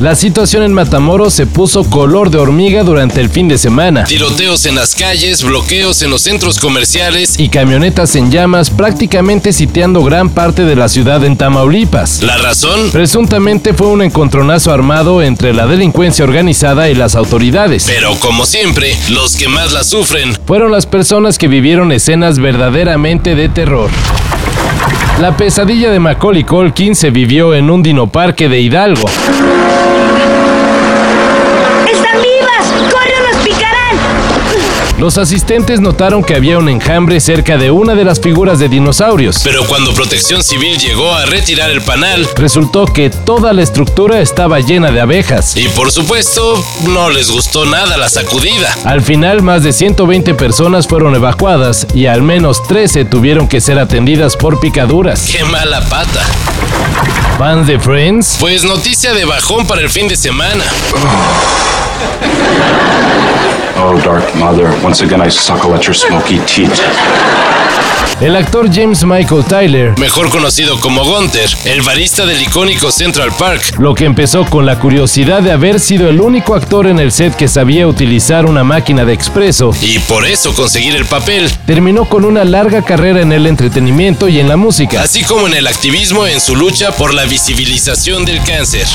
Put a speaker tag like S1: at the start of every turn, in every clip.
S1: La situación en Matamoros se puso color de hormiga durante el fin de semana.
S2: Tiroteos en las calles, bloqueos en los centros comerciales
S1: y camionetas en llamas prácticamente sitiando gran parte de la ciudad en Tamaulipas.
S2: ¿La razón?
S1: Presuntamente fue un encontronazo armado entre la delincuencia organizada y las autoridades.
S2: Pero como siempre, los que más la sufren
S1: fueron las personas que vivieron escenas verdaderamente de terror. La pesadilla de Macaulay Culkin se vivió en un dinoparque de Hidalgo. Los asistentes notaron que había un enjambre cerca de una de las figuras de dinosaurios.
S2: Pero cuando Protección Civil llegó a retirar el panal,
S1: resultó que toda la estructura estaba llena de abejas.
S2: Y por supuesto, no les gustó nada la sacudida.
S1: Al final, más de 120 personas fueron evacuadas y al menos 13 tuvieron que ser atendidas por picaduras.
S2: ¡Qué mala pata!
S1: ¿Fans de Friends?
S2: Pues noticia de bajón para el fin de semana.
S3: Oh, Oh, dark Mother, once again I suckle at your smoky teeth.
S1: El actor James Michael Tyler,
S2: mejor conocido como Gunther, el barista del icónico Central Park,
S1: lo que empezó con la curiosidad de haber sido el único actor en el set que sabía utilizar una máquina de expreso
S2: y por eso conseguir el papel,
S1: terminó con una larga carrera en el entretenimiento y en la música,
S2: así como en el activismo en su lucha por la visibilización del cáncer.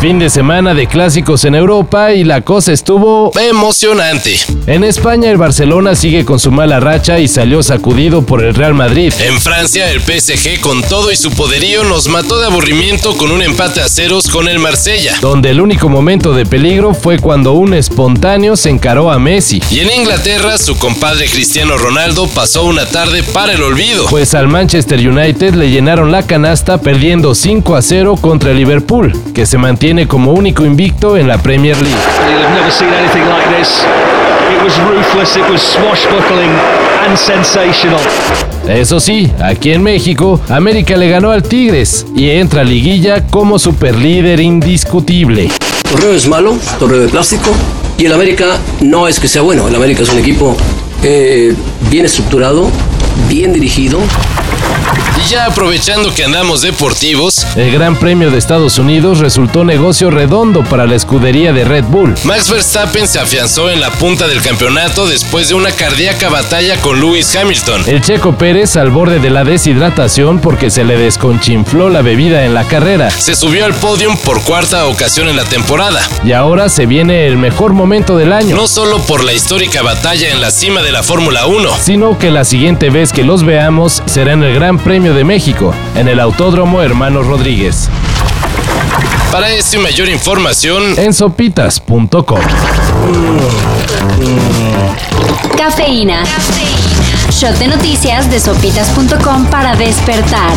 S1: Fin de semana de clásicos en Europa y la cosa estuvo
S2: emocionante.
S1: En España el Barcelona sigue con su mala racha y salió sacudido por el Real Madrid.
S2: En Francia, el PSG con todo y su poderío nos mató de aburrimiento con un empate a ceros con el Marsella.
S1: Donde el único momento de peligro fue cuando un espontáneo se encaró a Messi.
S2: Y en Inglaterra, su compadre Cristiano Ronaldo pasó una tarde para el olvido.
S1: Pues al Manchester United le llenaron la canasta perdiendo 5 a 0 contra el Liverpool, que se mantiene como único invicto en la Premier League. Eso sí, aquí en México, América le ganó al Tigres y entra a liguilla como superlíder indiscutible.
S4: Torneo es malo, torneo de plástico, y el América no es que sea bueno, el América es un equipo eh, bien estructurado, bien dirigido,
S2: y ya aprovechando que andamos deportivos,
S1: el Gran Premio de Estados Unidos resultó negocio redondo para la escudería de Red Bull.
S2: Max Verstappen se afianzó en la punta del campeonato después de una cardíaca batalla con Lewis Hamilton.
S1: El Checo Pérez al borde de la deshidratación porque se le desconchinfló la bebida en la carrera.
S2: Se subió al podium por cuarta ocasión en la temporada.
S1: Y ahora se viene el mejor momento del año.
S2: No solo por la histórica batalla en la cima de la Fórmula 1,
S1: sino que la siguiente vez que los veamos será en el Gran Premio de México, en el Autódromo Hermanos Rodríguez.
S2: Para esto y mayor información
S1: en sopitas.com.
S5: Cafeína. Shot de noticias de sopitas.com para despertar.